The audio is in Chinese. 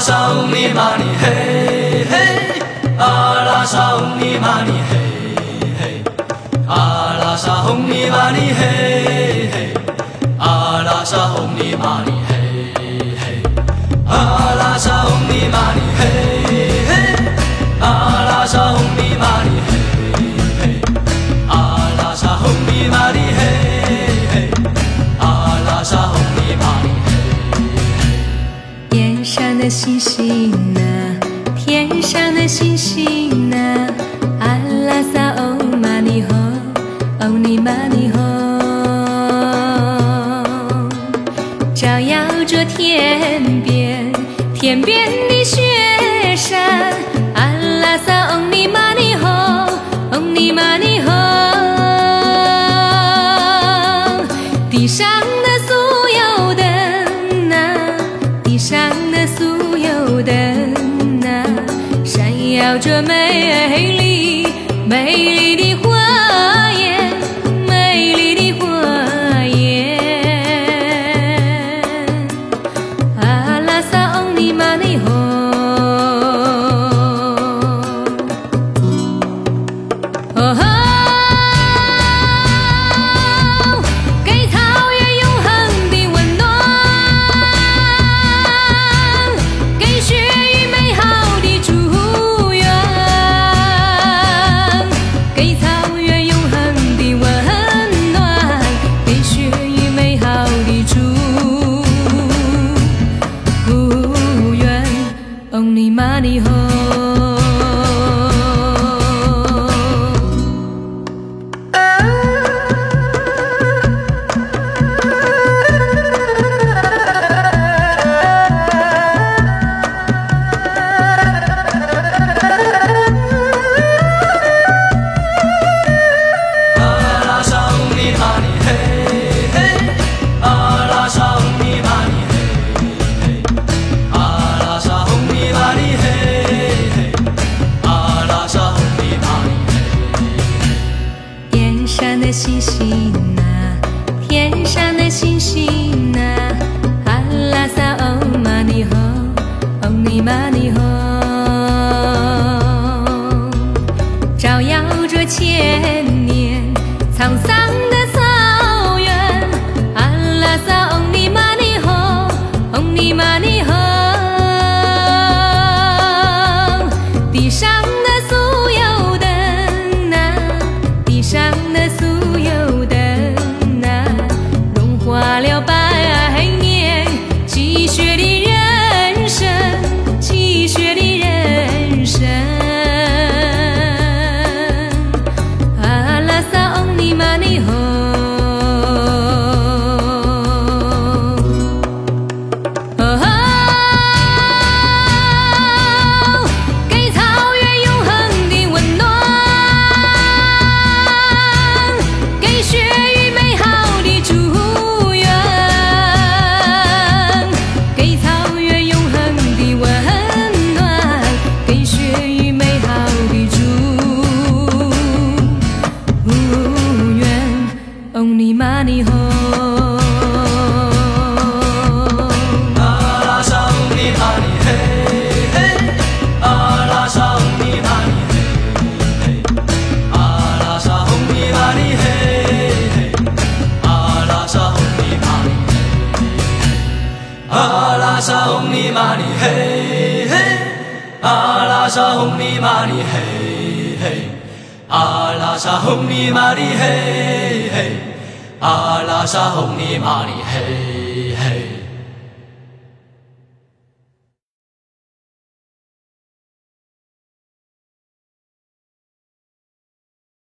沙嗡哩嘛呢嘿嘿，阿拉沙嗡哩嘛呢嘿嘿，阿拉沙嗡哩嘛呢嘿嘿，阿拉沙嗡哩嘛呢星星啊，天上的星星啊，阿拉萨欧玛尼吼，欧尼玛尼吼，照耀着天边，天边的雪山，阿拉萨欧尼玛尼吼，欧尼玛尼吼。地上灯啊，闪耀着美丽美丽。好的祝愿。Only money 星 Only money ho。阿拉沙嗡哩嘛呢嘿嘿，阿拉沙嗡哩嘛呢嘿嘿，阿拉沙嗡哩嘛呢嘿嘿，阿拉沙嗡哩嘛呢嘿嘿，阿拉沙嗡哩嘛呢嘿嘿，阿拉沙嗡哩嘛呢嘿嘿，阿拉沙嗡哩嘛呢嘿嘿，阿拉莎红尼玛尼嘿。